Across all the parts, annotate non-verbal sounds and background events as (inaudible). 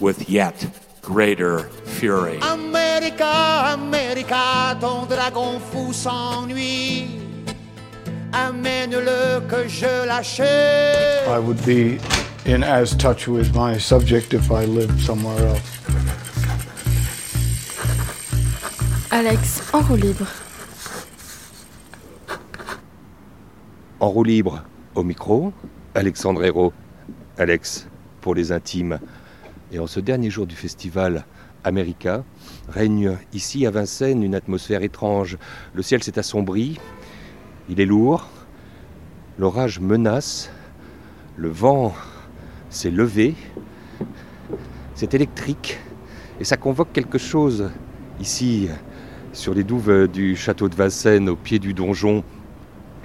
with yet greater fury. America, America, ton dragon fou s'ennuie. Amène-le que je l'achète. I would be in as touch with my subject if I lived somewhere else. Alex, en roue libre. En roue libre, au micro, Alexandre Hérault. Alex, pour les intimes. Et en ce dernier jour du festival America, règne ici à Vincennes une atmosphère étrange. Le ciel s'est assombri, il est lourd, l'orage menace, le vent s'est levé, c'est électrique et ça convoque quelque chose ici sur les douves du château de Vincennes au pied du donjon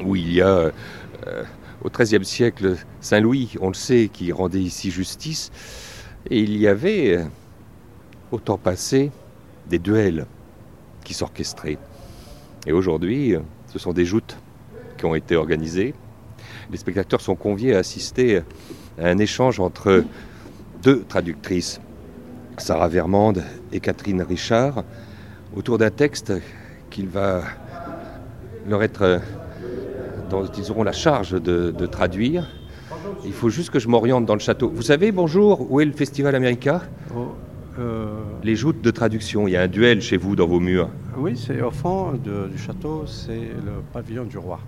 où il y a euh, au XIIIe siècle Saint Louis, on le sait, qui rendait ici justice. Et il y avait, euh, au temps passé, des duels qui s'orchestraient. Et aujourd'hui, euh, ce sont des joutes qui ont été organisées. Les spectateurs sont conviés à assister à un échange entre deux traductrices, Sarah Vermande et Catherine Richard, autour d'un texte qu'il va leur être, euh, dont ils auront la charge de, de traduire. Il faut juste que je m'oriente dans le château. Vous savez, bonjour, où est le Festival America Les joutes de traduction. Il y a un duel chez vous dans vos murs. Oui, c'est au fond de- du château, c'est le pavillon du roi.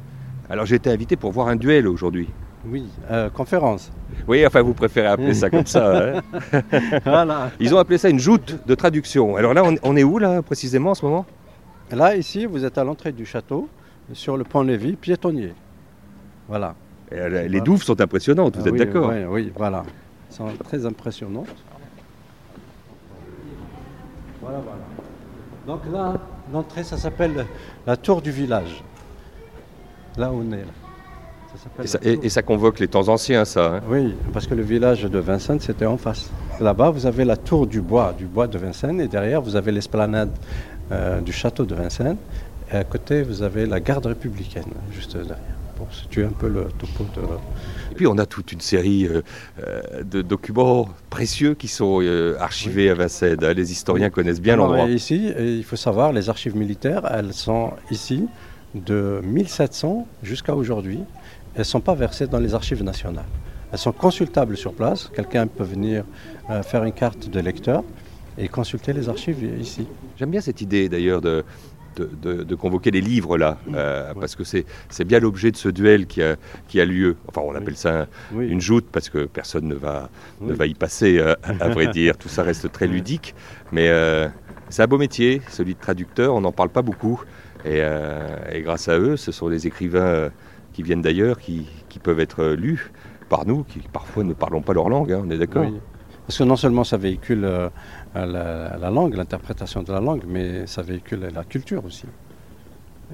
Alors j'ai été invité pour voir un duel aujourd'hui. Oui, euh, conférence. Oui, enfin vous préférez appeler ça comme ça. hein (laughs) Voilà. Ils ont appelé ça une joute de traduction. Alors là, on, on est où là précisément en ce moment? Là, ici, vous êtes à l'entrée du château, sur le pont-levis, piétonnier. Voilà. Euh, Les douves sont impressionnantes, vous Ah êtes oui, d'accord Oui, oui, voilà. Elles sont très impressionnantes. Voilà, voilà. Donc là, l'entrée, ça s'appelle la tour du village. Là où on est. Là. Ça s'appelle et ça, la et- tour. et ça convoque les temps anciens, ça. hein Oui, parce que le village de Vincennes, c'était en face. Là-bas, vous avez la tour du bois, du bois de Vincennes, et derrière, vous avez l'esplanade euh, du château de Vincennes. Et à côté, vous avez la garde républicaine, juste derrière, pour situer un peu le topo de... Et puis on a toute une série euh, euh, de documents précieux qui sont euh, archivés à Vincennes. hein. Les historiens connaissent bien l'endroit. Ici, il faut savoir, les archives militaires, elles sont ici de 1700 jusqu'à aujourd'hui. Elles ne sont pas versées dans les archives nationales. Elles sont consultables sur place. Quelqu'un peut venir faire une carte de lecteur et consulter les archives ici. J'aime bien cette idée d'ailleurs de, de, de- de convoquer les livres là, euh, parce que c'est bien l'objet de ce duel qui a, qui a lieu. Enfin, on appelle ça un- Oui. une joute parce que personne ne va, ne va y passer, euh, à vrai (laughs) dire. Tout ça reste très ludique. Mais euh, c'est un beau métier, celui de traducteur. On n'en parle pas beaucoup. Et, et grâce à eux, ce sont les écrivains qui viennent d'ailleurs qui, qui peuvent être lus par nous, qui parfois ne parlons pas leur langue, hein, on est d'accord? Oui. Parce que non seulement ça véhicule euh, la, la langue, l'interprétation de la langue, mais ça véhicule la culture aussi.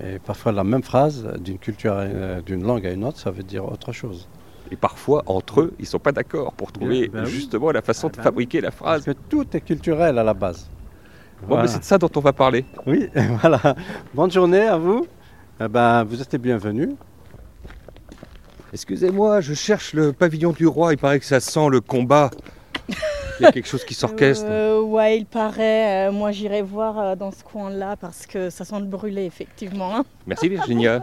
Et parfois la même phrase d'une culture, euh, d'une langue à une autre, ça veut dire autre chose. Et parfois, entre eux, ils ne sont pas d'accord pour trouver ben justement la façon Ah de ben fabriquer la phrase. Parce que tout est culturel à la base. Bon, Voilà. c'est de ça dont on va parler. Oui, (laughs) voilà. Bonne journée à vous. Eh ben, vous êtes les bienvenus. Excusez-moi, je cherche le pavillon du roi. Il paraît que ça sent le combat. Il y a quelque chose qui s'orchestre. Euh, ouais, il paraît. euh, moi, j'irai voir euh, dans ce coin-là parce que ça sent le brûler, effectivement. hein. Merci Virginia.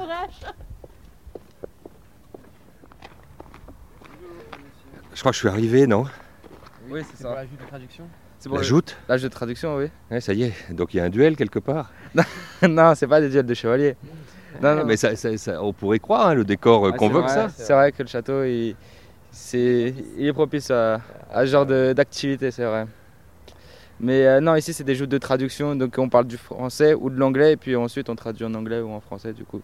Je crois que je suis arrivé, non? Oui, c'est ça. la joute de traduction? C'est La joute La joute de traduction, oui. Ouais, Ça y est, donc il y a un duel quelque part. (laughs) non, c'est pas des duels de chevaliers. Non, non. Mais ça, ça- ça- on pourrait croire, hein, le décor Ouais, c'est convoque vrai, ça. C'est vrai que le château, il, c'est, il est propice à, à ce genre d'activité, c'est vrai. Mais euh, non, ici, c'est des joutes de traduction, donc on parle du français ou de l'anglais, et puis ensuite on traduit en anglais ou en français, du coup.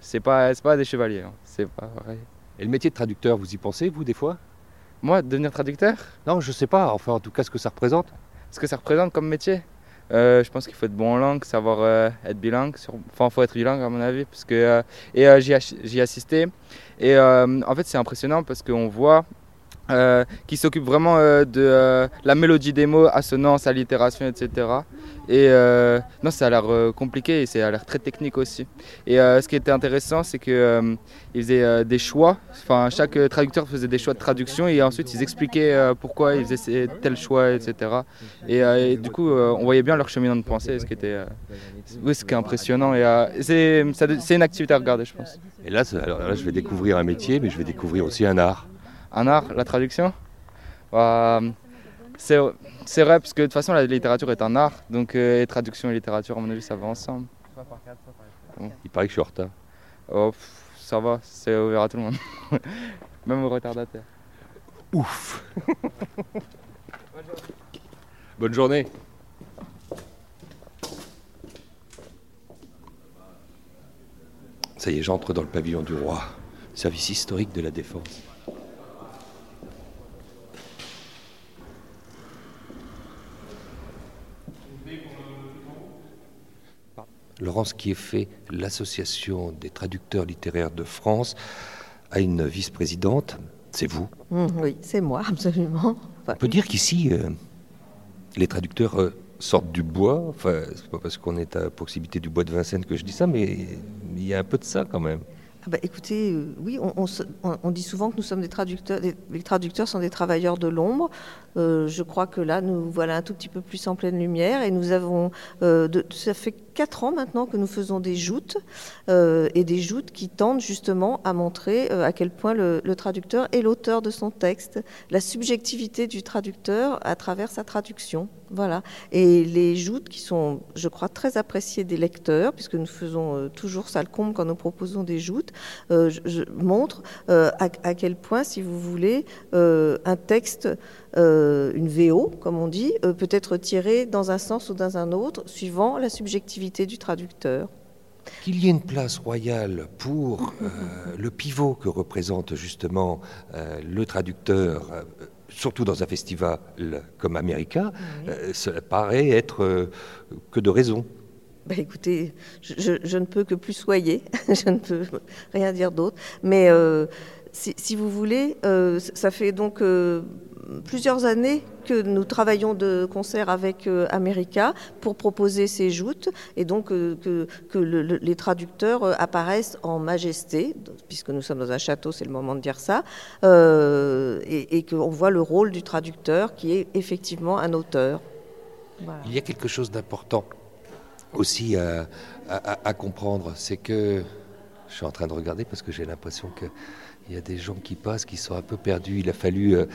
C'est pas, c'est pas des chevaliers, hein. c'est pas vrai. Et le métier de traducteur, vous y pensez, vous, des fois? Moi, devenir traducteur? Non, je sais pas. Enfin, en tout cas, ce que ça représente. Ce que ça représente comme métier? Je pense qu'il faut être bon en langue, savoir euh, être bilingue. Enfin, il faut être bilingue à mon avis. Parce que, euh, et j'y ai assisté. Et en fait, c'est impressionnant parce qu'on voit euh, qui s'occupe vraiment euh, de euh, la mélodie des mots, assonance, allitération, etc. Et non, ça a l'air compliqué et ça a l'air très technique aussi. Et ce qui était intéressant, c'est qu'ils faisaient des choix. Enfin, chaque traducteur faisait des choix de traduction et ensuite ils expliquaient pourquoi ils faisaient tel choix, etc. Et, du coup, on voyait bien leur cheminement de pensée, ce qui était, oui, ce qui est impressionnant. Et c'est une activité à regarder, je pense. Et là, alors là, je vais découvrir un métier, mais je vais découvrir aussi un art un art, la traduction. Euh, c'est vrai, parce que de toute façon, la littérature est un art, donc euh, traduction et littérature, à mon avis, ça va ensemble. Il paraît que je suis en retard. Oh, ça va, c'est ouvert à tout le monde. (laughs) Même aux retardataires. Ouf Bonne journée. Ça y est, j'entre dans le pavillon du roi, service historique de la défense. Laurence fait l'association des traducteurs littéraires de France, a une vice-présidente. C'est vous mmh, Oui, c'est moi, absolument. On peut dire qu'ici, euh, les traducteurs euh, sortent du bois. Enfin, c'est pas parce qu'on est à proximité du bois de Vincennes que je dis ça, mais il y a un peu de ça quand même. Ah bah, écoutez, euh, oui, on, dit souvent que nous sommes des traducteurs. les traducteurs sont des travailleurs de l'ombre. Euh, je crois que là, nous voilà un tout petit peu plus en pleine lumière et nous avons, euh, ça fait quatre ans maintenant que nous faisons des joutes et des joutes qui tendent justement à montrer à quel point le, traducteur est l'auteur de son texte, la subjectivité du traducteur à travers sa traduction. Voilà. Et les joutes qui sont, je crois, très appréciées des lecteurs, puisque nous faisons toujours ça le comble quand nous proposons des joutes, euh, je, euh, à, quel point, si vous voulez, euh, un texte, une VO, comme on dit, peut être tiré dans un sens ou dans un autre, suivant la subjectivité du traducteur. Qu'il y ait une place royale pour le pivot que représente justement le traducteur, surtout dans un festival comme Américain, ça paraît être que de raison. Ben écoutez, je, ne peux que plus soyer, (laughs) je ne peux rien dire d'autre. Mais euh, si, vous voulez, euh, ça fait donc euh, plusieurs années que nous travaillons de concert avec America pour proposer ces joutes et donc que, les traducteurs apparaissent en majesté, puisque nous sommes dans un château, c'est le moment de dire ça, et, et qu'on voit le rôle du traducteur qui est effectivement un auteur. Il y a quelque chose d'important aussi à, comprendre, c'est que je suis en train de regarder parce que j'ai l'impression qu'il y a des gens qui passent qui sont un peu perdus. Il a fallu euh,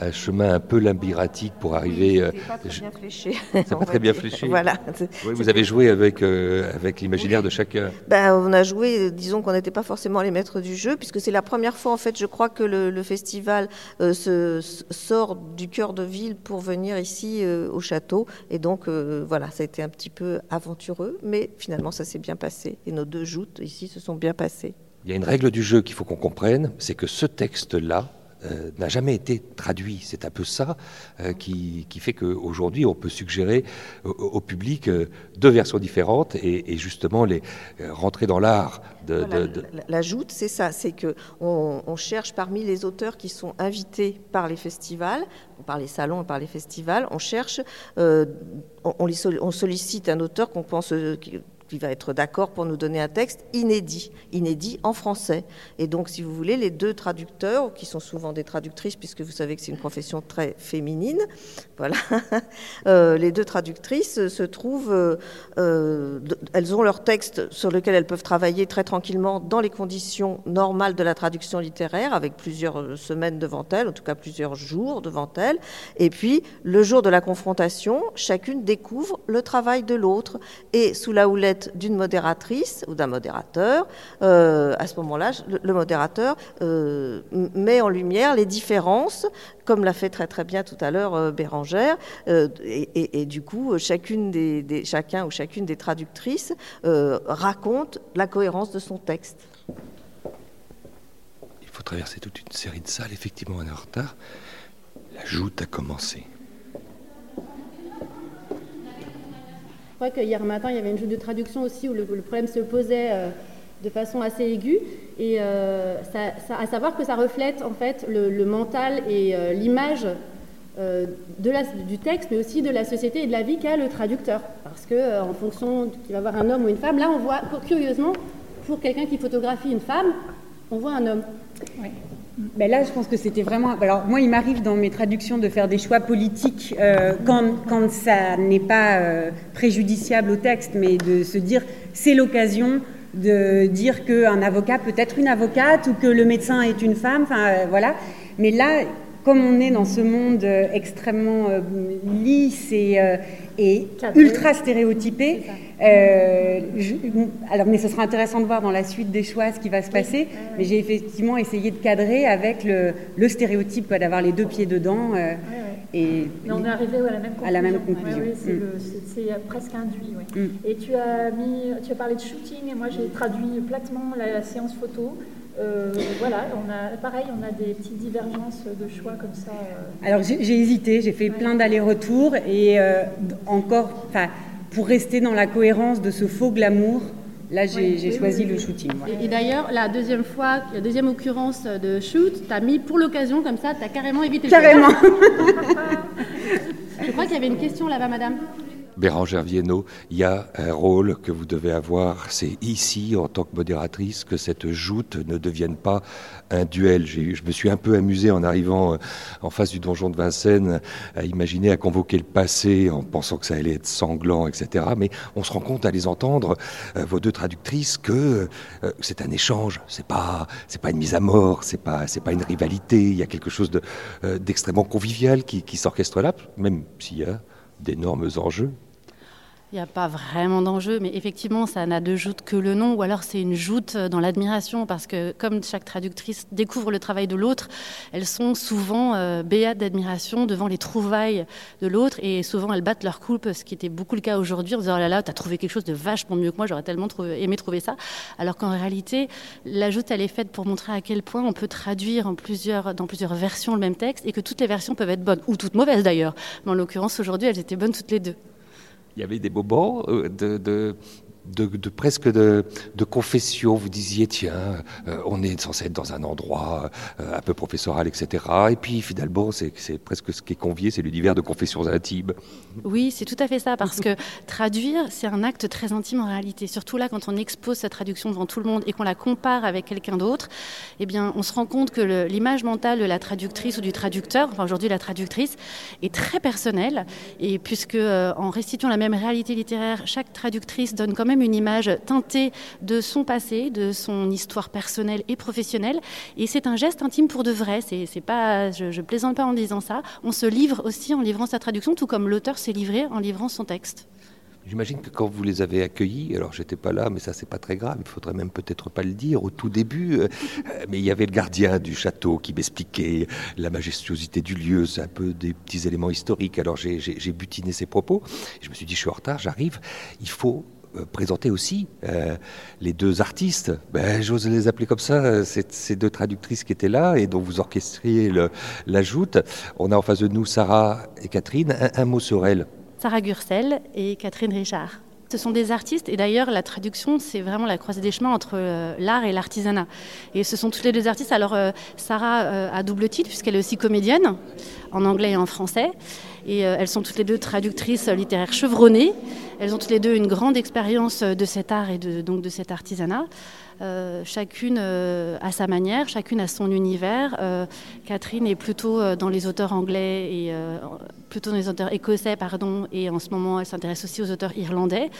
un chemin un peu labyrinthique pour arriver. Euh, pas très bien fléché. (laughs) C'est pas très bien fléché. Voilà. vous avez joué avec, euh, avec l'imaginaire de chacun. Ben, on a joué, disons qu'on n'était pas forcément les maîtres du jeu, puisque c'est la première fois, en fait, je crois que le, festival euh, se, sort du cœur de ville pour venir ici au château. Et donc, voilà, ça a été un petit peu aventureux, mais finalement, ça s'est bien passé. Et nos deux joutes ici se sont bien passées. Il y a une règle du jeu qu'il faut qu'on comprenne, c'est que ce texte-là, euh, n'a jamais été traduit. C'est un peu ça euh, qui, qui, fait qu'aujourd'hui, on peut suggérer au, public euh, deux versions différentes et, justement les rentrer dans l'art. De, La, joute, c'est ça, c'est que on, cherche parmi les auteurs qui sont invités par les festivals, par les salons et par les festivals, on cherche, on, on, sollicite un auteur qu'on pense qui va être d'accord pour nous donner un texte inédit, inédit en français. Et donc, si vous voulez, les deux traducteurs, qui sont souvent des traductrices, puisque vous savez que c'est une profession très féminine, (laughs) voilà, euh, les deux traductrices se trouvent, euh, euh, elles ont leur texte sur lequel elles peuvent travailler très tranquillement dans les conditions normales de la traduction littéraire, avec plusieurs semaines devant elles, en tout cas plusieurs jours devant elles. Et puis, le jour de la confrontation, chacune découvre le travail de l'autre. Et sous la houlette d'une modératrice ou d'un modérateur, euh, à ce moment-là, le, modérateur euh, met en lumière les différences, comme l'a fait très très bien tout à l'heure euh, Bérangère, et, du coup, chacun ou chacune des traductrices raconte la cohérence de son texte. Il faut traverser toute une série de salles, effectivement, on est en retard. La joute a commencé. Je crois qu'hier matin, il y avait une joute de traduction aussi où le, problème se posait euh, de façon assez aiguë. Et euh, à savoir que ça reflète en fait le, mental et euh, l'image du texte, mais aussi de la société et de la vie qu'a le traducteur. Parce que euh, en fonction qu'il va voir un homme ou une femme, là on voit curieusement pour quelqu'un qui photographie une femme, on voit un homme. Oui. Ben là, je pense que c'était vraiment. Alors, moi, il m'arrive dans mes traductions de faire des choix politiques euh, quand, quand, ça n'est pas euh, préjudiciable au texte, mais de se dire c'est l'occasion de dire qu'un avocat peut être une avocate ou que le médecin est une femme. Enfin, euh, voilà. Mais là, comme on est dans ce monde extrêmement lisse et, et ultra stéréotypé, euh, je, alors, mais ce sera intéressant de voir dans la suite des choix ce qui va se passer. Mais j'ai effectivement essayé de cadrer avec le, le stéréotype d'avoir les deux pieds dedans. Euh, et mais on est arrivé à la même conclusion. À la même conclusion. Ouais, oui, c'est mm. presque induit. Mm. Et tu as, mis, tu as parlé de shooting, et moi j'ai traduit platement la, la séance photo. Euh, voilà, on a, pareil, on a des petites divergences de choix comme ça. Alors j'ai hésité, j'ai fait ouais. plein d'allers-retours et encore, pour rester dans la cohérence de ce faux glamour, Là, j'ai oui, oui, choisi oui, le shooting. Et, et d'ailleurs, la deuxième fois, la deuxième occurrence de shoot, tu as mis pour l'occasion, comme ça, tu as carrément évité carrément. le (laughs) Carrément Je crois qu'il y avait une question là-bas, madame. Bérangère Viennot, il y a un rôle que vous devez avoir, c'est ici, en tant que modératrice, que cette joute ne devienne pas un duel. Je me suis un peu amusé en arrivant euh, en face du donjon de Vincennes à imaginer, à convoquer le passé en pensant que ça allait être sanglant, etc. Mais on se rend compte à les entendre, euh, vos deux traductrices, que euh, c'est un échange, c'est pas, pas une mise à mort, c'est pas, pas une rivalité, il y a quelque chose de, d'extrêmement convivial qui s'orchestre là, même s'il y a d'énormes enjeux. Il n'y a pas vraiment d'enjeu, mais effectivement, ça n'a de joute que le nom, ou alors c'est une joute dans l'admiration, parce que comme chaque traductrice découvre le travail de l'autre, elles sont souvent euh, béates d'admiration devant les trouvailles de l'autre, et souvent elles battent leur coupe, ce qui était beaucoup le cas aujourd'hui, en disant oh là là, t'as trouvé quelque chose de vachement mieux que moi, j'aurais tellement aimé trouver ça, alors qu'en réalité, la joute, elle est faite pour montrer à quel point on peut traduire en plusieurs, dans plusieurs versions le même texte, et que toutes les versions peuvent être bonnes, ou toutes mauvaises d'ailleurs, mais en l'occurrence aujourd'hui, elles étaient bonnes toutes les deux il y avait des moments de, de, de, presque de, de, confession. Vous disiez, tiens, euh, on est censé être dans un endroit euh, un peu professoral, etc. Et puis finalement, c'est presque ce qui est convié, c'est l'univers de confessions intimes. Oui, c'est tout à fait ça, parce que (laughs) traduire, c'est un acte très intime en réalité. Surtout là, quand on expose sa traduction devant tout le monde et qu'on la compare avec quelqu'un d'autre, eh bien, on se rend compte que l'image mentale de la traductrice ou du traducteur, enfin aujourd'hui la traductrice, est très personnelle. Et puisque euh, en restituant la même réalité littéraire, chaque traductrice donne quand même une image teintée de son passé, de son histoire personnelle et professionnelle. Et c'est un geste intime pour de vrai. C'est pas, je, je plaisante pas en disant ça. On se livre aussi en livrant sa traduction, tout comme l'auteur s'est livré en livrant son texte. J'imagine que quand vous les avez accueillis, alors j'étais pas là, mais ça c'est pas très grave, il faudrait même peut-être pas le dire au tout début, euh, (laughs) mais il y avait le gardien du château qui m'expliquait la majestuosité du lieu, c'est un peu des petits éléments historiques. Alors j'ai butiné ses propos, je me suis dit je suis en retard, j'arrive, il faut présenter aussi euh, les deux artistes. Ben, J'ose les appeler comme ça, ces deux traductrices qui étaient là et dont vous orchestriez l'ajoute. On a en face de nous Sarah et Catherine. Un, mot sur elles. Sarah Gursel et Catherine Richard. Ce sont des artistes et d'ailleurs la traduction c'est vraiment la croisée des chemins entre euh, l'art et l'artisanat. Et ce sont toutes les deux artistes. Alors euh, Sarah euh, a double titre puisqu'elle est aussi comédienne en anglais et en français. Et euh, elles sont toutes les deux traductrices littéraires chevronnées. Elles ont toutes les deux une grande expérience de cet art et de, donc de cet artisanat. Euh, chacune euh, à sa manière, chacune a son univers. Euh, Catherine est plutôt euh, dans les auteurs anglais et euh, plutôt dans les auteurs écossais, pardon, et en ce moment elle s'intéresse aussi aux auteurs irlandais.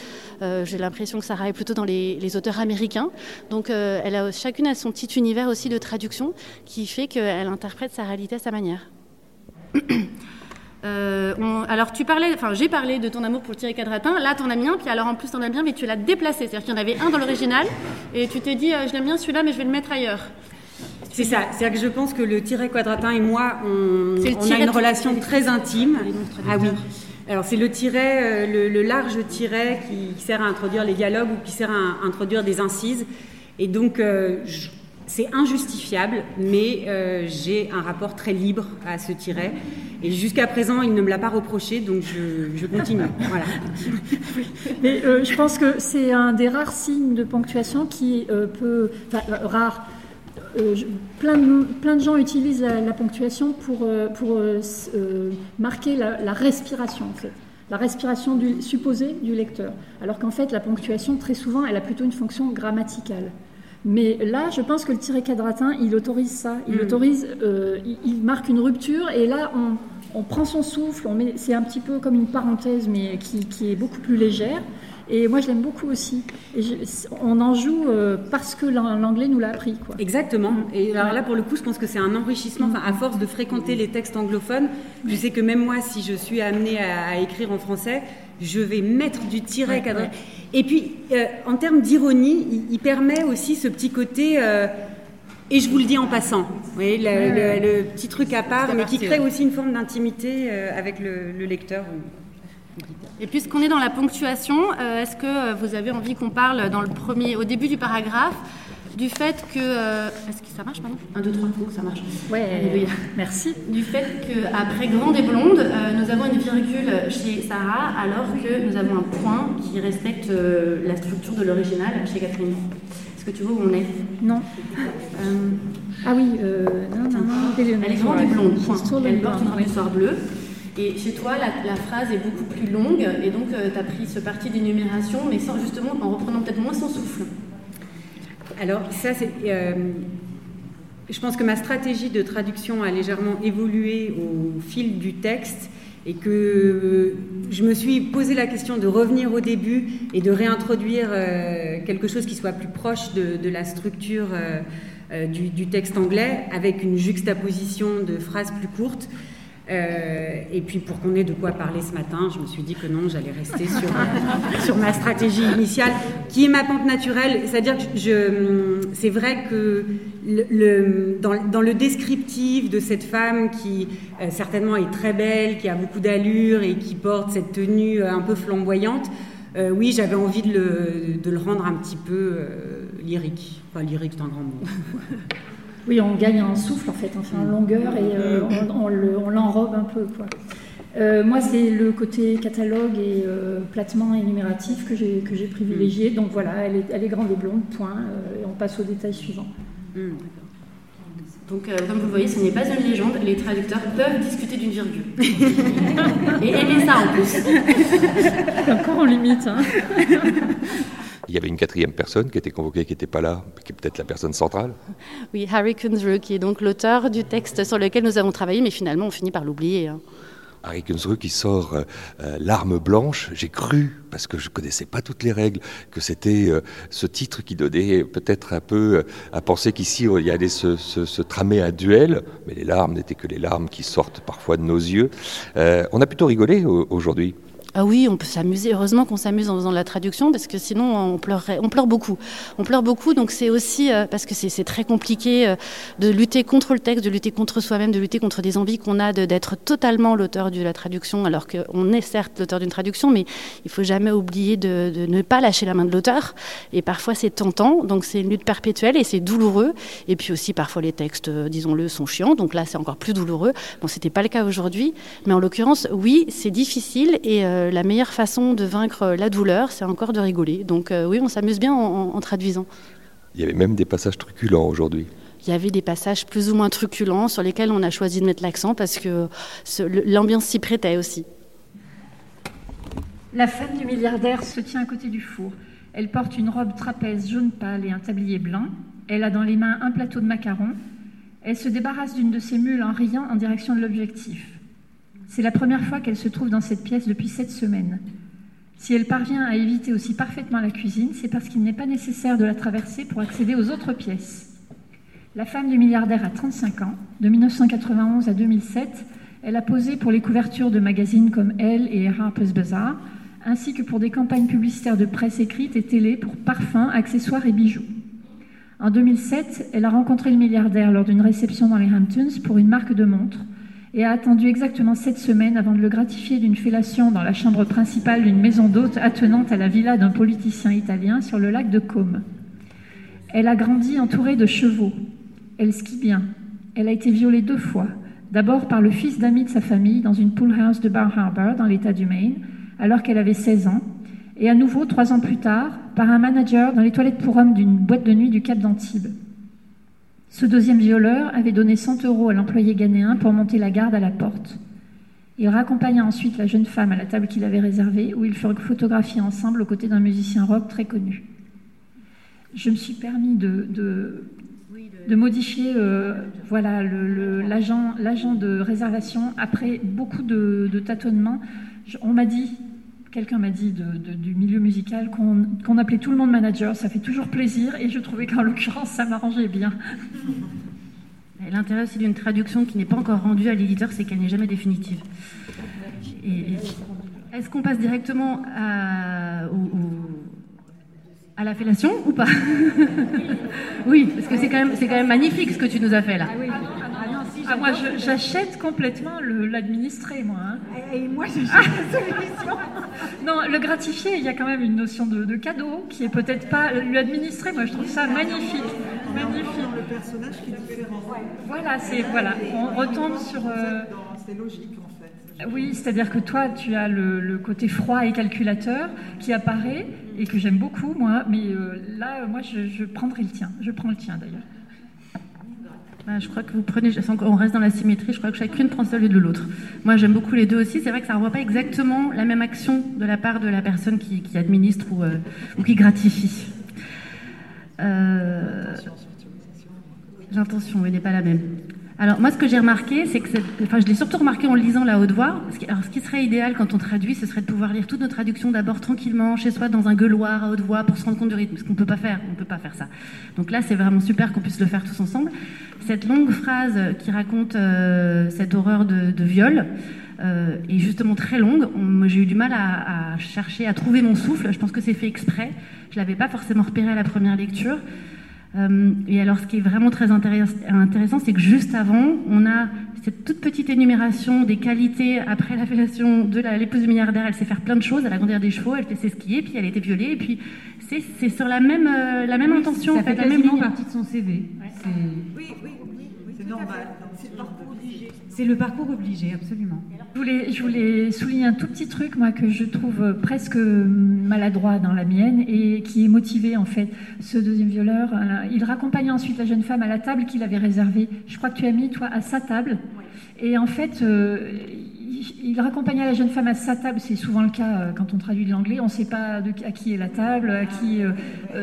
Euh, J'ai l'impression que Sarah est plutôt dans les, les auteurs américains. Donc euh, elle a, chacune a son petit univers aussi de traduction qui fait qu'elle interprète sa réalité à sa manière. (coughs) (coughs) Euh, on, alors tu parlais, enfin j'ai parlé de ton amour pour le tiret quadratin, là t'en as mis un, puis alors en plus t'en as bien, mais tu l'as déplacé, c'est-à-dire qu'il y en avait un dans l'original, et tu t'es dit euh, je l'aime bien celui-là, mais je vais le mettre ailleurs. C'est ça, c'est-à-dire que je pense que le tiret quadratin et moi, on, on a une relation très intime. Ah oui. Alors c'est le tiret, euh, le, le, large tiret qui sert à introduire les dialogues ou qui sert à, à introduire des incises. Et donc euh, je, c'est injustifiable, mais euh, j'ai un rapport très libre à ce tiret. Et jusqu'à présent, il ne me l'a pas reproché, donc je, je continue. (laughs) voilà. Mais euh, je pense que c'est un des rares signes de ponctuation qui euh, peut. Enfin, euh, rare. Je- plein, de, plein de gens utilisent la, la ponctuation pour, marquer la, la respiration, en fait. La respiration du, supposée du lecteur. Alors qu'en fait, la ponctuation, très souvent, elle a plutôt une fonction grammaticale. Mais là, je pense que le tiret quadratin, il autorise ça. Il Mm. autorise, euh, il, il marque une rupture, et là, on, on prend son souffle. On met, c'est un petit peu comme une parenthèse, mais qui, qui est beaucoup plus légère. Et moi, je l'aime beaucoup aussi. Et je- on en joue euh, parce que l'an- l'anglais nous l'a appris. Quoi. Exactement. Et alors là, pour le coup, je pense que c'est un enrichissement. Enfin, à force de fréquenter les textes anglophones, je sais que même moi, si je suis amenée à, à écrire en français, je vais mettre du tiret Ouais. Et puis, euh, en termes d'ironie, il, il permet aussi ce petit côté. euh, et je vous le dis en passant, vous voyez, le, Ouais, ouais. le- le petit truc à part, mais qui crée aussi une forme d'intimité euh, avec le, le lecteur. Et puisqu'on est dans la ponctuation, est-ce que vous avez envie qu'on parle dans le premier, au début du paragraphe, du fait que. euh, est-ce que ça marche, pardon? 1, 2, 3, ça marche. Ouais, Alléluia. merci. Du fait qu'après Grande et Blonde, euh, nous avons une virgule chez Sarah, alors que nous avons un point qui respecte euh, la structure de l'original chez Catherine. Est-ce que tu vois où on est? Non. Euh, Ah oui, euh, non, non, non. Elle est grande et blonde, point. Elle porte une robe oui. de soir bleue. Et chez toi, la, la phrase est beaucoup plus longue, et donc tu as pris ce parti d'énumération, mais sans, justement en reprenant peut-être moins son souffle. Alors ça, c'est... euh, je pense que ma stratégie de traduction a légèrement évolué au fil du texte et que je me suis posé la question de revenir au début et de réintroduire euh, quelque chose qui soit plus proche de, la structure euh, du texte anglais avec une juxtaposition de phrases plus courtes. Euh, et puis pour qu'on ait de quoi parler ce matin, je me suis dit que non, j'allais rester sur, euh, sur ma stratégie initiale, qui est ma pente naturelle. C'est-à-dire c'est vrai que dans, dans le descriptif de cette femme qui euh, certainement est très belle, qui a beaucoup d'allure et qui porte cette tenue un peu flamboyante, oui, j'avais envie de le, de le rendre un petit peu lyrique. Enfin, lyrique, c'est un grand mot. Oui, on gagne en souffle en fait, enfin en longueur et euh, on, on le- on l'enrobe un peu. Quoi. Euh, moi, c'est le côté catalogue et euh, platement énumératif que j'ai que j'ai privilégié. Donc voilà, elle est, elle est grande et blonde, point. euh, et on passe au détail suivant. Donc, euh, comme vous le voyez, ce n'est pas une légende. Les traducteurs peuvent discuter d'une virgule. (laughs) Et aimer ça en plus. Encore en limite. Hein. (laughs) Il y avait une quatrième personne qui était convoquée, qui n'était pas là, qui est peut-être la personne centrale. (laughs) Oui, Harry Kunzru, qui est donc l'auteur du texte sur lequel nous avons travaillé, mais finalement, on finit par l'oublier. hein. Harry Kunzru qui sort euh, euh, L'arme blanche. J'ai cru, parce que je connaissais pas toutes les règles, que c'était euh, ce titre qui donnait peut-être un peu euh, à penser qu'ici il y allait se, se- se tramer un duel, mais les larmes n'étaient que les larmes qui sortent parfois de nos yeux. On a plutôt rigolé au- aujourd'hui. Ah oui, on peut s'amuser. Heureusement qu'on s'amuse en faisant de la traduction parce que sinon on. On pleure beaucoup. On pleure beaucoup, donc c'est aussi euh, parce que c'est très compliqué euh, de lutter contre le texte, de lutter contre soi-même, de lutter contre des envies qu'on a d'être totalement l'auteur de la traduction, alors qu'on est certes l'auteur d'une traduction, mais il faut jamais oublier de, ne pas lâcher la main de l'auteur. Et parfois c'est tentant, donc c'est une lutte perpétuelle et c'est douloureux. Et puis aussi parfois les textes, euh, disons-le, sont chiants, donc là c'est encore plus douloureux. Bon, c'était pas le cas aujourd'hui, mais en l'occurrence, oui, c'est difficile et la meilleure façon de vaincre la douleur, c'est encore de rigoler. Donc euh, oui, on s'amuse bien en, en- en traduisant. Il y avait même des passages truculents aujourd'hui. Il y avait des passages plus ou moins truculents sur lesquels on a choisi de mettre l'accent parce que l'ambiance s'y prêtait aussi. La femme du milliardaire se tient à côté du four. Elle porte une robe trapèze jaune pâle et un tablier blanc. Elle a dans les mains un plateau de macarons. Elle se débarrasse d'une de ses mules en riant en direction de l'objectif. C'est la première fois qu'elle se trouve dans cette pièce depuis sept semaines. Si elle parvient à éviter aussi parfaitement la cuisine, c'est parce qu'il n'est pas nécessaire de la traverser pour accéder aux autres pièces. La femme du milliardaire a 35 ans. De 1991 à 2007, elle a posé pour les couvertures de magazines comme Elle et Harper's Bazaar, ainsi que pour des campagnes publicitaires de presse écrite et télé pour parfums, accessoires et bijoux. En 2007, elle a rencontré le milliardaire lors d'une réception dans les Hamptons pour une marque de montre et a attendu exactement sept semaines avant de le gratifier d'une fellation dans la chambre principale d'une maison d'hôtes attenante à la villa d'un politicien italien sur le lac de Côme. Elle a grandi entourée de chevaux. Elle skie bien. Elle a été violée deux fois. D'abord par le fils d'amis de sa famille dans une pool house de Bar Harbor, dans l'État du Maine, alors qu'elle avait 16 ans. Et à nouveau, trois ans plus tard, par un manager dans les toilettes pour hommes d'une boîte de nuit du Cap d'Antibes. Ce deuxième violeur avait donné 100 euros à l'employé ghanéen pour monter la garde à la porte. Il raccompagna ensuite la jeune femme à la table qu'il avait réservée, où ils furent photographiés ensemble aux côtés d'un musicien rock très connu. Je me suis permis de, de, de modifier euh, voilà, l'agent de réservation après beaucoup de, de tâtonnements. Je, on m'a dit, quelqu'un m'a dit du milieu musical qu'on appelait tout le monde manager, ça fait toujours plaisir, et je trouvais qu'en l'occurrence, ça m'arrangeait bien. (laughs) L'intérêt aussi d'une traduction qui n'est pas encore rendue à l'éditeur, c'est qu'elle n'est jamais définitive. Est-ce qu'on passe directement à, à la fellation ou pas? (laughs) Oui, parce que c'est quand, même, quand même magnifique ce que tu nous as fait là. Ah, moi, j'achète complètement l'administré, moi. Hein. Et moi, j'achète la solution. non, le gratifié, il y a quand même une notion de, cadeau qui est peut-être pas l'administré. Moi, je trouve ça magnifique. Magnifique. le personnage qui est différent. Voilà, c'est voilà, on retombe sur. Euh, c'est logique en fait. Oui, c'est-à-dire que toi, tu as le, côté froid et calculateur qui apparaît et que j'aime beaucoup, moi. Mais euh, là, moi, je, je prendrai le tien. Je prends le tien d'ailleurs. Bah, je crois que vous prenez, on reste dans la symétrie, je crois que chacune prend celui de l'autre. Moi, j'aime beaucoup les deux aussi. C'est vrai que ça ne renvoie pas exactement la même action de la part de la personne qui, administre ou, euh, ou, qui gratifie. Euh, l'intention, elle n'est pas la même. Alors moi, ce que j'ai remarqué, c'est que, enfin, je l'ai surtout remarqué en lisant la haute voix. Alors, ce qui serait idéal quand on traduit, ce serait de pouvoir lire toutes nos traductions d'abord tranquillement, chez soi, dans un gueuloir à haute voix, pour se rendre compte du rythme. Ce qu'on peut pas faire, on peut pas faire ça. Donc là, c'est vraiment super qu'on puisse le faire tous ensemble. Cette longue phrase qui raconte euh, cette horreur de, viol. Euh, est justement très longue. J'ai eu du mal à, à, chercher, à trouver mon souffle. Je pense que c'est fait exprès. Je l'avais pas forcément repéré à la première lecture. Euh, et alors, ce qui est vraiment très intéressant, c'est que juste avant, on a cette toute petite énumération des qualités après l'appellation de l'épouse du milliardaire. Elle sait faire plein de choses, elle a grandi des chevaux, elle fait skier, puis elle a été violée, et puis c'est sur la même, euh, la même intention. Ça fait, la même partie de son CV. Oui, oui, oui, c'est normal. C'est c'est le parcours obligé, absolument. Je voulais, je voulais, souligner un tout petit truc, moi, que je trouve presque maladroit dans la mienne et qui est motivé, en fait. Ce deuxième violeur, euh, il raccompagnait ensuite la jeune femme à la table qu'il avait réservée. Je crois que tu as mis, toi, à sa table. Et en fait, euh, il raccompagnait la jeune femme à sa table, c'est souvent le cas euh, quand on traduit de l'anglais, on ne sait pas de, à qui est la table, à qui.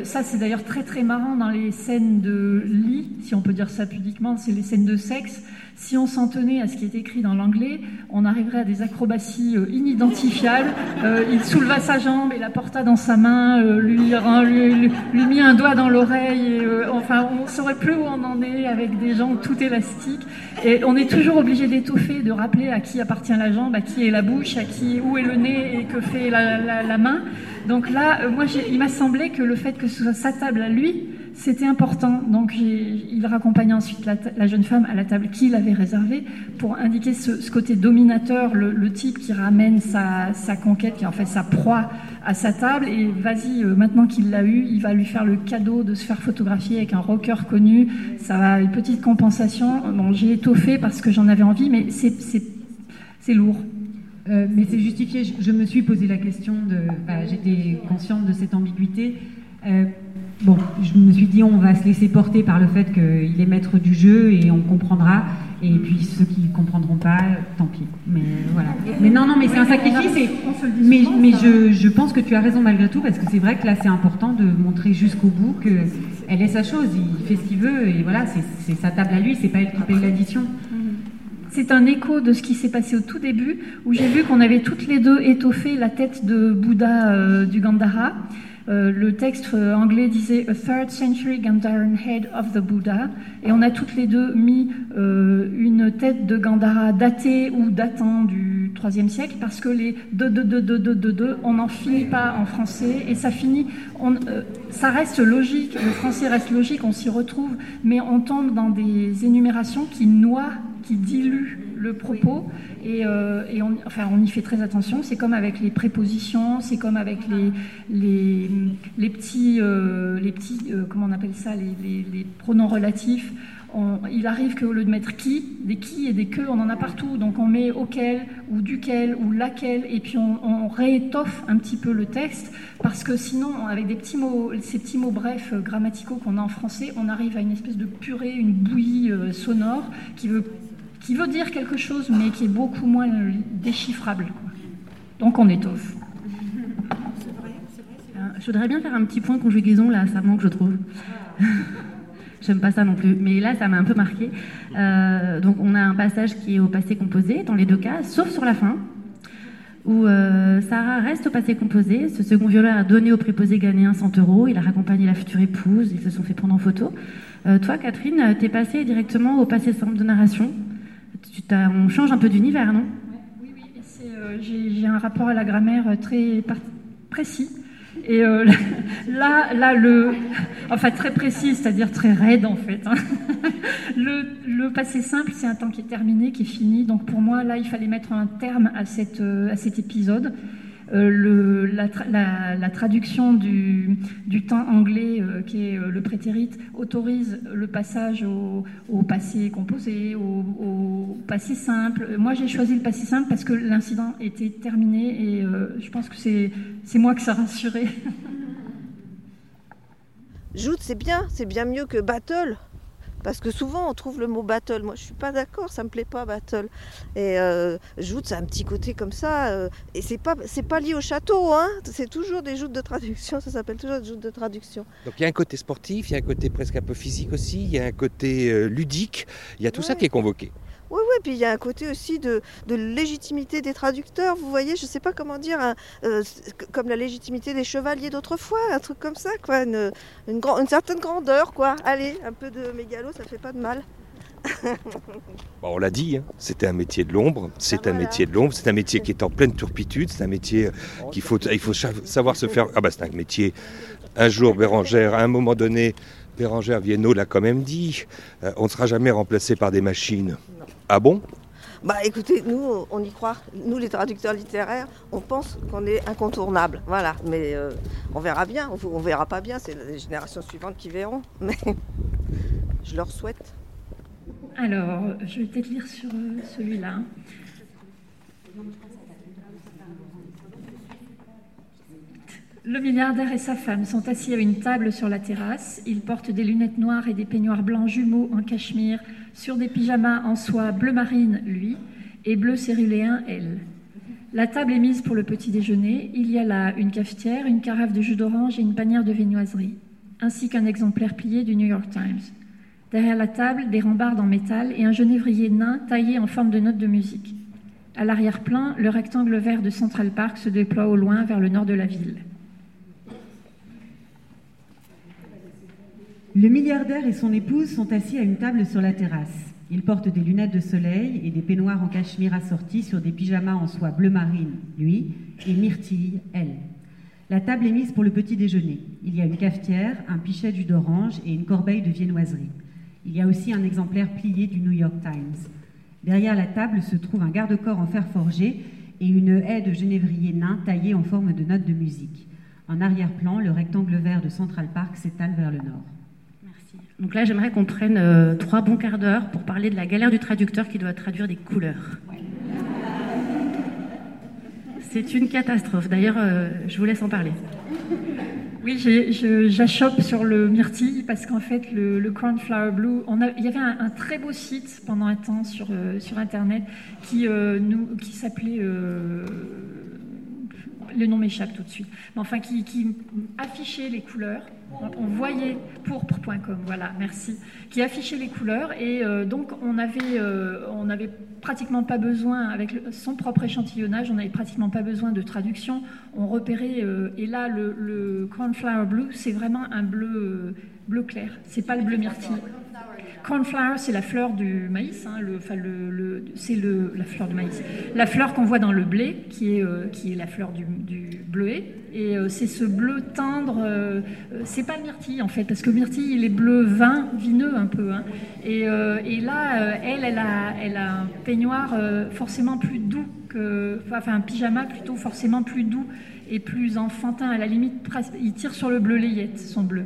ça, c'est d'ailleurs très très marrant dans les scènes de lit, si on peut dire ça pudiquement, c'est les scènes de sexe. Si on s'en tenait à ce qui est écrit dans l'anglais, on arriverait à des acrobaties euh, inidentifiables. Euh, il souleva sa jambe et la porta dans sa main, euh, lui, mit un doigt dans l'oreille. enfin, on ne saurait plus où on en est avec des jambes tout élastiques. Et on est toujours obligé d'étoffer, de rappeler à qui appartient la jambe, à qui est la bouche, à qui où est le nez et que fait la, la main. Donc là, moi, il m'a semblé que le fait que ce soit sa table à lui, c'était important, donc il raccompagnait ensuite la, jeune femme à la table qu'il avait réservée pour indiquer ce, côté dominateur, le, type qui ramène sa, conquête, qui en fait sa proie à sa table. Et vas-y, euh, maintenant qu'il l'a eu, il va lui faire le cadeau de se faire photographier avec un rocker connu. Ça va, une petite compensation. Bon, j'ai étoffé parce que j'en avais envie, mais c'est lourd. Euh, mais c'est justifié. Je, me suis posé la question de. Bah, j'étais consciente de cette ambiguïté. Euh, bon, je me suis dit, on va se laisser porter par le fait qu'il est maître du jeu et on comprendra. Et puis ceux qui ne comprendront pas, tant pis. Mais voilà. Mais non, non, mais c'est un sacrifice. mais mais je, je, pense que tu as raison malgré tout, parce que c'est vrai que là, c'est important de montrer jusqu'au bout qu'elle est sa chose. Il fait ce qu'il veut et voilà, c'est sa table à lui, c'est pas elle qui paye l'addition. C'est un écho de ce qui s'est passé au tout début, où j'ai vu qu'on avait toutes les deux étoffé la tête de Bouddha euh, du Gandhara. Euh, le texte euh, anglais disait A third century Gandharan head of the Buddha. Et on a toutes les deux mis euh, une tête de Gandhara datée ou datant du IIIe siècle parce que les deux, deux, deux, deux, deux, deux, deux on n'en finit pas en français et ça finit. On, ça reste logique, le français reste logique, on s'y retrouve, mais on tombe dans des énumérations qui noient, qui diluent le propos et, euh, et on, enfin, on y fait très attention. C'est comme avec les prépositions, c'est comme avec les, les, les petits, euh, les petits euh, comment on appelle ça, les, pronoms relatifs. Il arrive qu'au lieu de mettre qui, des qui et des que, on en a partout. Donc on met auquel, ou duquel, ou laquelle, et puis on, on réétoffe un petit peu le texte, parce que sinon, avec des petits mots, ces petits mots brefs grammaticaux qu'on a en français, on arrive à une espèce de purée, une bouillie sonore qui veut, qui veut dire quelque chose, mais qui est beaucoup moins déchiffrable. Donc on étoffe. Euh, Je voudrais bien faire un petit point conjugaison, là, ça manque, je trouve. (laughs) J'aime pas ça non plus, mais là, ça m'a un peu marqué. Euh, donc, on a un passage qui est au passé composé, dans les deux cas, sauf sur la fin, où euh, Sarah reste au passé composé. Ce second violeur a donné au préposé ghanéen 100 euros. Il a raccompagné la future épouse. Ils se sont fait prendre en photo. Toi, Catherine, t'es passée directement au passé simple de narration. On change un peu d'univers, non? C'est, euh, J'ai un rapport à la grammaire euh, très précis. Et euh, (laughs) là, là, le, enfin très précis, c'est-à-dire très raide en fait. hein. (laughs) Le, le passé simple, c'est un temps qui est terminé, qui est fini. Donc pour moi, là, il fallait mettre un terme à, cette, à cet épisode. Euh, la, tra- la- la traduction du, temps anglais, euh, qui est euh, le prétérite, autorise le passage au, passé composé, au, au passé simple. Moi, j'ai choisi le passé simple parce que l'incident était terminé et je pense que c'est moi que ça rassurait. Joute, c'est bien, c'est bien mieux que battle. Parce que souvent on trouve le mot battle. Moi je suis pas d'accord, ça me plaît pas battle. Et euh, joute, c'est un petit côté comme ça. euh, et c'est pas, c'est pas lié au château, hein. C'est toujours des joutes de traduction, ça s'appelle toujours des joutes de traduction. Donc il y a un côté sportif, il y a un côté presque un peu physique aussi, il y a un côté euh, ludique, il y a tout ça qui est convoqué. Oui, oui, puis il y a un côté aussi de, de légitimité des traducteurs, vous voyez, je sais pas comment dire, euh, comme la légitimité des chevaliers d'autrefois, un truc comme ça, quoi, une, une, grand- une certaine grandeur, quoi. Allez, un peu de mégalo, ça fait pas de mal. (laughs) Bon, on l'a dit, hein, c'était un métier de l'ombre, c'est Ah, un métier de l'ombre, c'est un métier qui est en pleine turpitude, c'est un métier euh, qu'il faut, il faut savoir se faire. Ah bah c'est un métier. Un jour, (laughs) Bérangère, à un moment donné, Bérangère Viennot l'a quand même dit, euh, on ne sera jamais remplacé par des machines. Ah bon? Bah écoutez, nous, on y croit. Nous, les traducteurs littéraires, on pense qu'on est incontournable. Voilà, mais euh, on verra bien. On, on verra pas bien, c'est les générations suivantes qui verront. (laughs) Mais je leur souhaite. Alors, je vais peut-être lire sur euh, celui-là. Le milliardaire et sa femme sont assis à une table sur la terrasse. Ils portent des lunettes noires et des peignoirs blancs jumeaux en cachemire sur des pyjamas en soie bleu marine, lui, et bleu céruléen, elle. La table est mise pour le petit déjeuner. Il y a là une cafetière, une carafe de jus d'orange et une panière de viennoiserie, ainsi qu'un exemplaire plié du New York Times. Derrière la table, des rambardes en métal et un genévrier nain taillé en forme de note de musique. À l'arrière-plan, le rectangle vert de Central Park se déploie au loin vers le nord de la ville. Le milliardaire et son épouse sont assis à une table sur la terrasse. Ils portent des lunettes de soleil et des peignoirs en cachemire assortis sur des pyjamas en soie bleu marine, lui, et myrtille, elle. La table est mise pour le petit déjeuner. Il y a une cafetière, un pichet jus d'orange et une corbeille de viennoiserie. Il y a aussi un exemplaire plié du New York Times. Derrière la table se trouve un garde-corps en fer forgé et une haie de genévrier nain taillée en forme de note de musique. En arrière-plan, le rectangle vert de Central Park s'étale vers le nord. Donc là, j'aimerais qu'on prenne euh, trois bons quarts d'heure pour parler de la galère du traducteur qui doit traduire des couleurs. C'est une catastrophe. D'ailleurs, euh, je vous laisse en parler. Oui, j'achoppe sur le myrtille parce qu'en fait, le, le Cornflower Blue, il y avait un, très beau site pendant un temps sur, euh, sur Internet qui, qui s'appelait. Le nom m'échappe tout de suite. Mais enfin, qui, affichait les couleurs. On, voyait pourpre.com, voilà, merci. Qui affichait les couleurs et euh, donc on avait, euh, on n'avait pratiquement pas besoin, avec son propre échantillonnage, on n'avait pratiquement pas besoin de traduction. On repérait euh, et là le, le cornflower blue, c'est vraiment un bleu bleu clair. C'est pas le bleu myrtille. Cornflower, c'est la fleur du maïs, hein, enfin, c'est la fleur du maïs. La fleur qu'on voit dans le blé, qui est, euh, la fleur du, bleuet. Et euh, c'est ce bleu tendre, euh, euh, c'est pas le myrtille en fait, parce que le myrtille, il est bleu vin, vineux un peu. hein. Et, là, elle, elle a, un peignoir forcément plus doux. Enfin, un pyjama plutôt forcément plus doux et plus enfantin. À la limite, il tire sur le bleu layette, son bleu.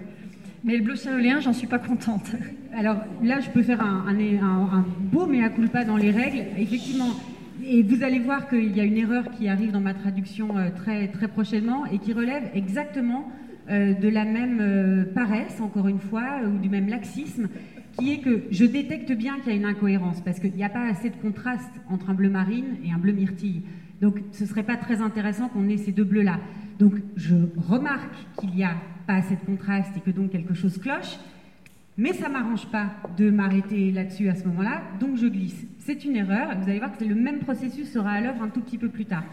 Mais le bleu céruléen, j'en suis pas contente. Alors là, je peux faire un, un- un- un beau mea culpa dans les règles. Effectivement, et vous allez voir qu'il y a une erreur qui arrive dans ma traduction euh, très, très prochainement et qui relève exactement euh, de la même euh, paresse, encore une fois, ou du même laxisme, qui est que je détecte bien qu'il y a une incohérence parce qu'il n'y a pas assez de contraste entre un bleu marine et un bleu myrtille. Donc ce ne serait pas très intéressant qu'on ait ces deux bleus-là. Donc je remarque qu'il n'y a pas assez de contraste et que donc quelque chose cloche. Mais ça m'arrange pas de m'arrêter là-dessus à ce moment-là, donc je glisse. C'est une erreur, et vous allez voir que le même processus sera à l'œuvre un tout petit peu plus tard.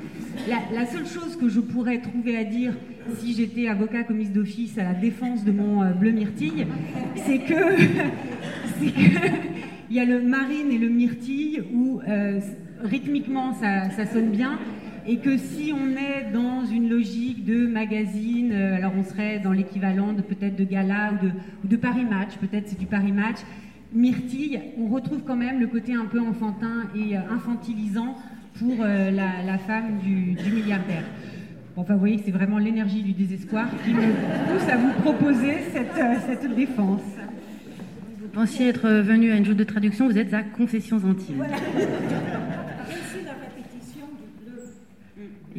La, seule chose que je pourrais trouver à dire si j'étais avocat commis d'office à la défense de mon euh, bleu myrtille, c'est que (laughs) il y a le marine et le myrtille où euh, rythmiquement ça, ça sonne bien et que si on est dans une logique de magazine, euh, alors on serait dans l'équivalent de peut-être de gala ou de, ou de Paris Match, peut-être c'est du Paris Match, Myrtille, on retrouve quand même le côté un peu enfantin et euh, infantilisant pour euh, la, la femme du, du milliardaire. Bon, enfin, vous voyez que c'est vraiment l'énergie du désespoir qui me pousse à vous proposer cette, euh, cette défense. Vous pensiez être venu à une joute de traduction, vous êtes à Confessions intimes.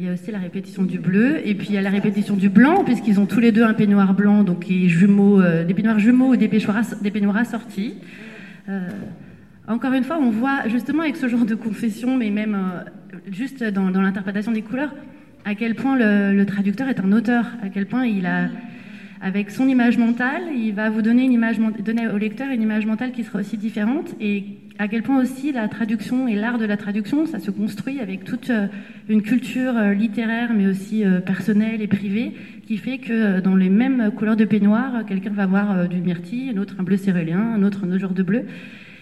Il y a aussi la répétition du bleu, et puis il y a la répétition du blanc, puisqu'ils ont tous les deux un peignoir blanc, donc est jumeaux, euh, des peignoirs jumeaux ou des peignoirs, ass- des peignoirs assortis. Euh, encore une fois, on voit justement avec ce genre de confession, mais même euh, juste dans, l'interprétation des couleurs, à quel point le, le traducteur est un auteur, à quel point il a, avec son image mentale, il va vous donner, une image, donner au lecteur une image mentale qui sera aussi différente, et à quel point aussi la traduction et l'art de la traduction, ça se construit avec toute euh, une culture euh, littéraire, mais aussi euh, personnelle et privée, qui fait que dans les mêmes couleurs de peignoir, quelqu'un va voir du myrtille, un autre un bleu cérulien, un autre un autre genre de bleu.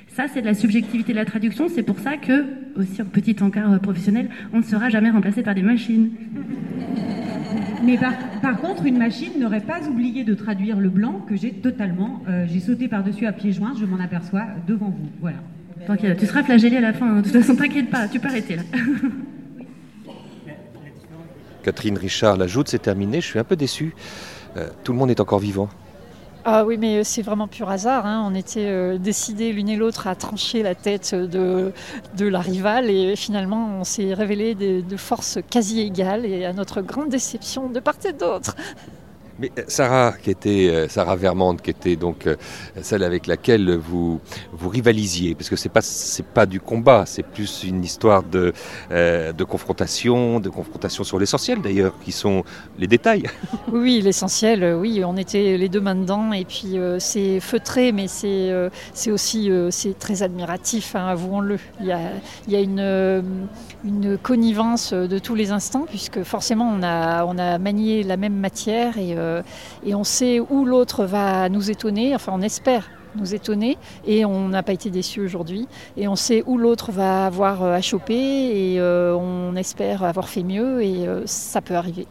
Ça, c'est de la subjectivité de la traduction. C'est pour ça que, aussi en petit encart professionnel, on ne sera jamais remplacé par des machines. Mais par, contre, une machine n'aurait pas oublié de traduire le blanc que j'ai totalement, j'ai sauté par-dessus à pieds joints, je m'en aperçois devant vous. Voilà. T'inquiète, tu seras flagellé à la fin. hein. De toute façon, t'inquiète pas, tu peux arrêter là. (laughs) Catherine Richard, la joute, c'est terminé. Je suis un peu déçu. Euh, tout le monde est encore vivant. Ah oui, mais c'est vraiment pur hasard. hein. On était euh, décidés l'une et l'autre à trancher la tête de, de la rivale et finalement on s'est révélé de, de forces quasi égales et à notre grande déception de part et d'autre. Mais euh, Sarah, qui était euh, Sarah Vermande, qui était donc euh, celle avec laquelle vous vous rivalisiez, parce que c'est pas pas du combat, c'est plus une histoire de de confrontation, de confrontation sur l'essentiel d'ailleurs, qui sont les détails. (laughs) Oui, l'essentiel, oui, on était les deux mains dedans et puis c'est feutré, mais c'est aussi très admiratif, hein, avouons-le. Il y a, il y a une, une connivence de tous les instants puisque forcément on a, on manié la même matière et, euh, et on sait où l'autre va nous étonner, enfin on espère nous étonner et on n'a pas été déçus aujourd'hui et on sait où l'autre va avoir euh, à choper et euh, on espère avoir fait mieux et ça peut arriver.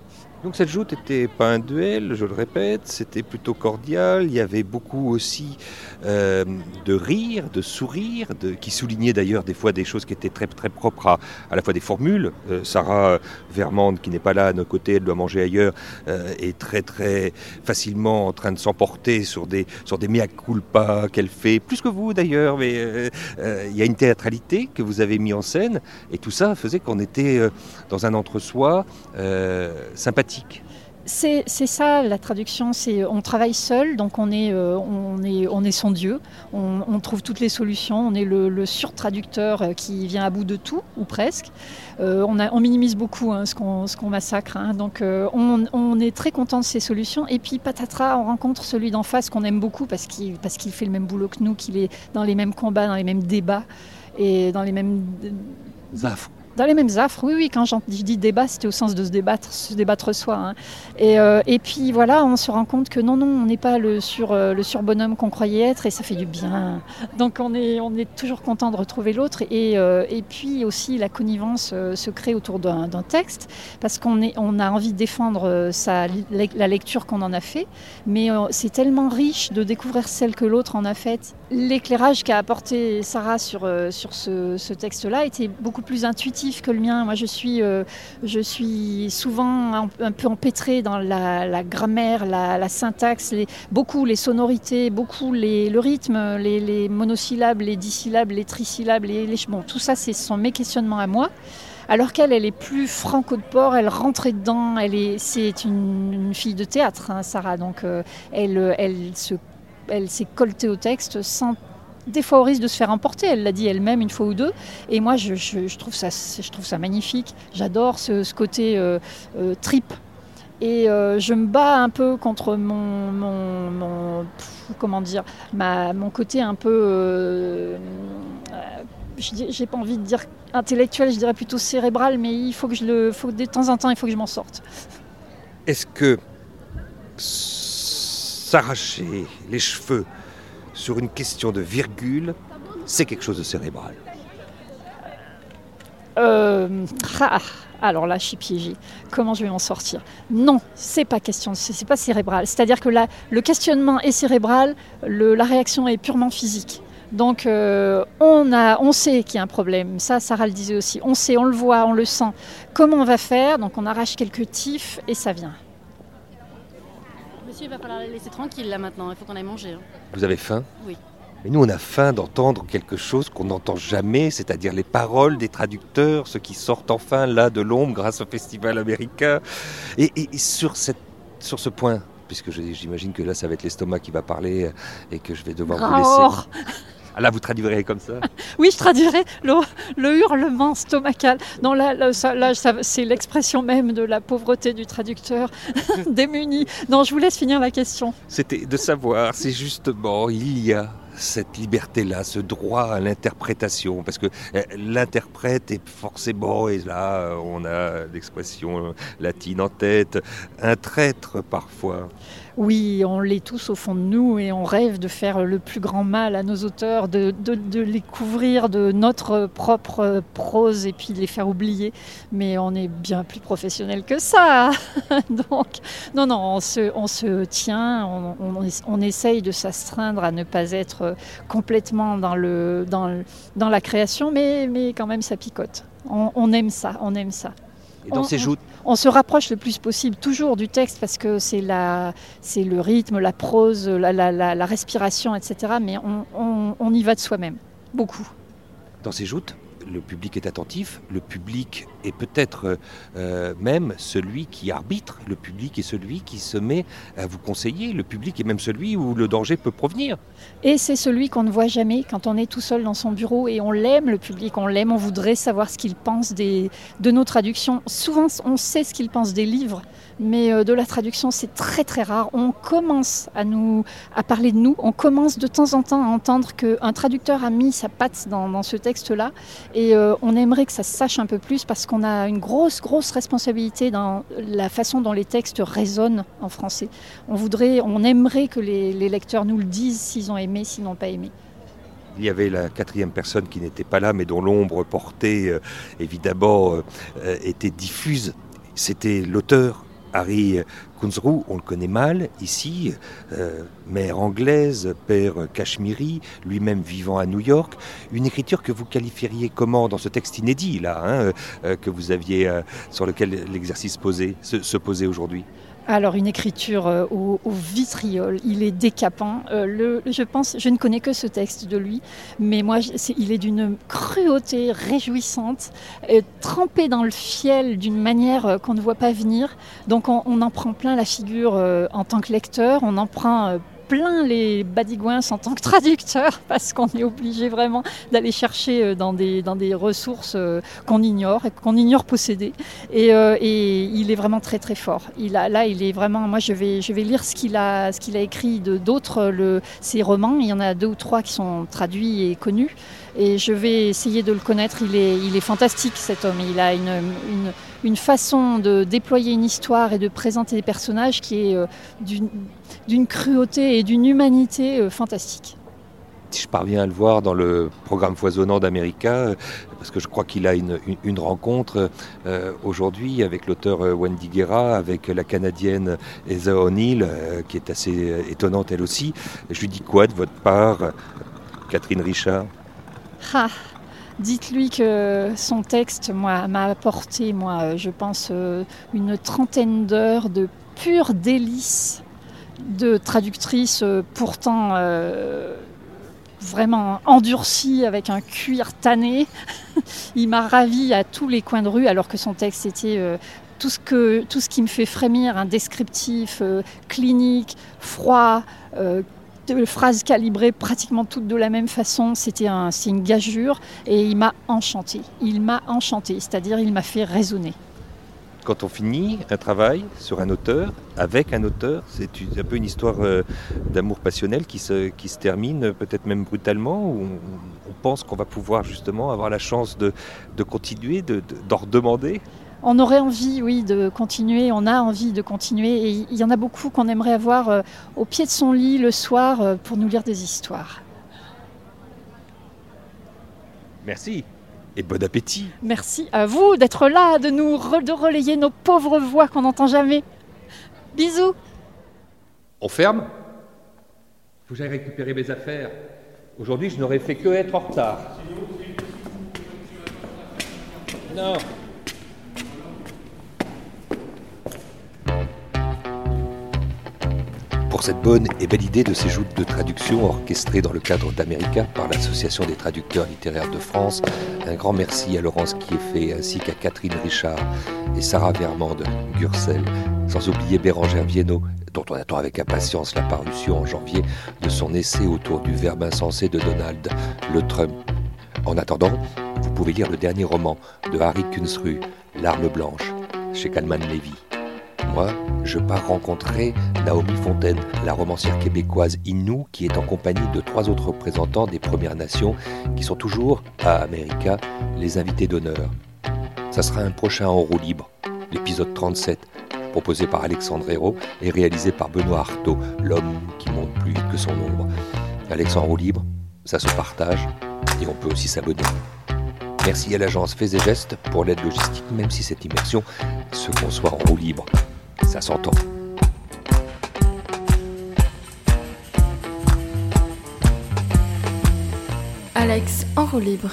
Donc cette joute n'était pas un duel, je le répète, c'était plutôt cordial. Il y avait beaucoup aussi euh, de rire, de sourire, qui soulignait d'ailleurs des fois des choses qui étaient très très propres à, à la fois des formules. Euh, Sarah Vermande, qui n'est pas là à nos côtés, elle doit manger ailleurs, euh, est très très facilement en train de s'emporter sur des sur des mea culpa qu'elle fait, plus que vous d'ailleurs. Mais euh, euh, il y a une théâtralité que vous avez mis en scène, et tout ça faisait qu'on était euh, dans un entre-soi euh, C'est c'est ça la traduction, c'est on travaille seul, donc on est, euh, on est, on est son Dieu, on, on trouve toutes les solutions, on est le, le surtraducteur euh, qui vient à bout de tout, ou presque. Euh, on, a- on minimise beaucoup hein, ce qu'on ce qu'on massacre, hein. donc euh, on, on est très content de ces solutions, et puis patatras, on rencontre celui d'en face qu'on aime beaucoup parce qu'il parce qu'il fait le même boulot que nous, qu'il est dans les mêmes combats, dans les mêmes débats, et dans les mêmes... Zaf. Dans les mêmes affres, oui, oui. Quand je dis débat, c'était au sens de se débattre, se débattre soi. hein. Et, euh, et puis voilà, on se rend compte que non, non, on n'est pas le, sur, euh, le surbonhomme qu'on croyait être et ça fait du bien. Donc on est, on est toujours content de retrouver l'autre. Et, euh, puis aussi, la connivence se crée autour d'un texte parce qu'on on a envie de défendre sa, la lecture qu'on en a fait. Mais c'est tellement riche de découvrir celle que l'autre en a faite. L'éclairage qu'a apporté Sarah sur, euh, sur ce, texte-là était beaucoup plus intuitif que le mien. Moi, je suis, euh, je suis souvent un, peu empêtrée dans la, grammaire, la, syntaxe, beaucoup les sonorités, beaucoup les, le rythme, les, les monosyllabes, les dissyllabes, les trisyllabes. Les, les- bon, tout ça, ce sont mes questionnements à moi. Alors qu'elle, elle est plus franco de port, elle rentrait dedans, elle est, c'est une, fille de théâtre, hein, Sarah, donc euh, elle, elle, se, elle s'est coltée au texte sans, des fois au risque de se faire emporter, elle l'a dit elle-même une fois ou deux, et moi je, trouve, ça, magnifique, j'adore ce, côté euh, euh, trip. Et euh, je me bats un peu contre mon, comment dire, mon côté un peu euh, j'ai pas envie de dire intellectuel, je dirais plutôt cérébral, mais il faut que je le, faut de temps en temps, il faut que je m'en sorte. Est-ce que s'arracher les cheveux sur une question de virgule, c'est quelque chose de cérébral Euh, (laughs) ah, alors là, je suis piégée. Comment je vais m'en sortir? Non, c'est pas question, c'est pas cérébral. C'est-à-dire que là, le questionnement est cérébral, la réaction est purement physique. Donc, euh, on, on sait qu'il y a un problème. Ça, Sarah le disait aussi. On sait, on le voit, on le sent. Comment on va faire? Donc, on arrache quelques tifs et ça vient. Il va falloir la laisser tranquille là maintenant, il faut qu'on aille manger. hein. Vous avez faim? Oui. Mais nous, on a faim d'entendre quelque chose qu'on n'entend jamais, c'est-à-dire les paroles des traducteurs, ceux qui sortent enfin là de l'ombre grâce au festival américain. Et, et- et sur, cette, sur ce point, puisque j'imagine que là, ça va être l'estomac qui va parler euh, et que je vais devoir vous laisser. Ah là, vous traduirez comme ça (laughs) Oui, je traduirais le, le hurlement stomacal. Non, là, là, c'est l'expression même de la pauvreté du traducteur (laughs) démuni. Non, je vous laisse finir la question. C'était de savoir si justement il y a cette liberté-là, ce droit à l'interprétation, parce que euh, l'interprète est forcément, et là on a l'expression latine en tête, un traître parfois. Oui, on l'est tous au fond de nous et on rêve de faire le plus grand mal à nos auteurs, de, les couvrir de notre propre prose et puis de les faire oublier. Mais on est bien plus professionnel que ça. (laughs) Donc, non, non, on se, tient, on, essaye de s'astreindre à ne pas être complètement dans, la création, mais, quand même ça picote. On aime ça, on aime ça. Et dans On- on- joutes, on se rapproche le plus possible toujours du texte parce que c'est la, c'est le rythme, la prose, la, la- la- la respiration, etc. Mais on, on- on y va de soi-même, beaucoup. dans ces joutes, le public est attentif, le public est peut-être euh, même celui qui arbitre, le public est celui qui se met à vous conseiller, le public est même celui où le danger peut provenir. Et c'est celui qu'on ne voit jamais quand on est tout seul dans son bureau et on l'aime, le public, on l'aime, on voudrait savoir ce qu'il pense de nos traductions. Souvent, on sait ce qu'il pense des livres, mais euh, de la traduction, c'est très très rare. On commence à nous à parler de nous, on commence de temps en temps à entendre qu'un traducteur a mis sa patte dans, ce texte-là, et euh, on aimerait que ça se sache un peu plus parce qu'on a une grosse grosse responsabilité dans la façon dont les textes résonnent en français. On voudrait, on aimerait que les, lecteurs nous le disent s'ils ont aimé, s'ils n'ont pas aimé. Il y avait la quatrième personne qui n'était pas là, mais dont l'ombre portée, euh, évidemment, était diffuse. C'était l'auteur Harry Kunzru, on le connaît mal ici, euh, mère anglaise, père cachemiri, lui-même vivant à New York. Une écriture que vous qualifieriez comment dans ce texte inédit là, hein, euh, que vous aviez euh, sur lequel l'exercice se posait aujourd'hui? Alors une écriture euh, au, vitriol, il est décapant. Euh, je pense, je ne connais que ce texte de lui, mais moi, il est d'une cruauté réjouissante, euh, trempé dans le fiel d'une manière qu'on ne voit pas venir. Donc on, on en prend plein la figure en tant que lecteur, on en prend plein les badigouins en tant que traducteur (laughs) parce qu'on est obligé vraiment d'aller chercher euh, dans des, dans des ressources euh, qu'on ignore et qu'on ignore posséder. Et, euh, et, il est vraiment très très fort. Il a, là, il est vraiment. Moi, je vais, je vais lire ce qu'il a, ce a écrit de d'autres, ses romans. Il y en a deux ou trois qui sont traduits et connus. Et je vais essayer de le connaître. Il est, il est fantastique cet homme. Il a une, une une façon de déployer une histoire et de présenter des personnages qui est euh, d'une cruauté et d'une humanité euh, fantastique. Si je parviens à le voir dans le programme foisonnant d'America, euh, parce que je crois qu'il a une, une, rencontre aujourd'hui avec l'auteur Wendy Guerra, avec la Canadienne Heather O'Neill, qui est assez étonnante elle aussi. Je lui dis quoi de votre part, Catherine Richard? Ah, Dites-lui que son texte m'a apporté, moi, je pense, euh, une trentaine d'heures de pur délice de traductrice euh, pourtant euh, vraiment endurcie avec un cuir tanné. (laughs) Il m'a ravi à tous les coins de rue alors que son texte était tout, ce que, tout ce qui me fait frémir, un descriptif clinique, froid, de phrases calibrées pratiquement toutes de la même façon. C'était un, une gageure et il m'a enchanté. Il m'a enchanté, c'est-à-dire il m'a fait raisonner. Quand on finit un travail sur un auteur, avec un auteur, c'est un peu une histoire euh, d'amour passionnel qui se, qui se termine peut-être même brutalement, où on, pense qu'on va pouvoir justement avoir la chance de, de continuer, d'en de, redemander on aurait envie, oui, de continuer, on a envie de continuer, et il y en a beaucoup qu'on aimerait avoir euh, au pied de son lit le soir euh, pour nous lire des histoires. Merci et bon appétit. Merci à vous d'être là, de nous de relayer nos pauvres voix qu'on n'entend jamais. Bisous. On ferme Faut que j'aille récupérer mes affaires. Aujourd'hui, je n'aurais fait que être en retard. Non. Cette bonne et belle idée de ces joutes de traduction orchestrées dans le cadre d'América par l'Association des traducteurs littéraires de France. Un grand merci à Laurence Kieffé ainsi qu'à Catherine Richard et Sarah Vermande Gursel, sans oublier Bérangère Viennot, dont on attend avec impatience la parution en janvier de son essai autour du verbe insensé de Donald le Trump. En attendant, vous pouvez lire le dernier roman de Harry Kunzru, L'arme blanche, chez Calman Levy. Moi, je pars rencontrer Naomi Fontaine, la romancière québécoise Innu, qui est en compagnie de trois autres représentants des Premières Nations qui sont toujours, à America, les invités d'honneur. Ça sera un prochain en roue libre, l'épisode 37, proposé par Alexandre Hérault et réalisé par Benoît Artaud, l'homme qui monte plus vite que son ombre. Alexandre roue libre, ça se partage et on peut aussi s'abonner. Merci à l'agence Fais et Gestes pour l'aide logistique, même si cette immersion se conçoit en roue libre. Ça s'entend. Alex en roue libre.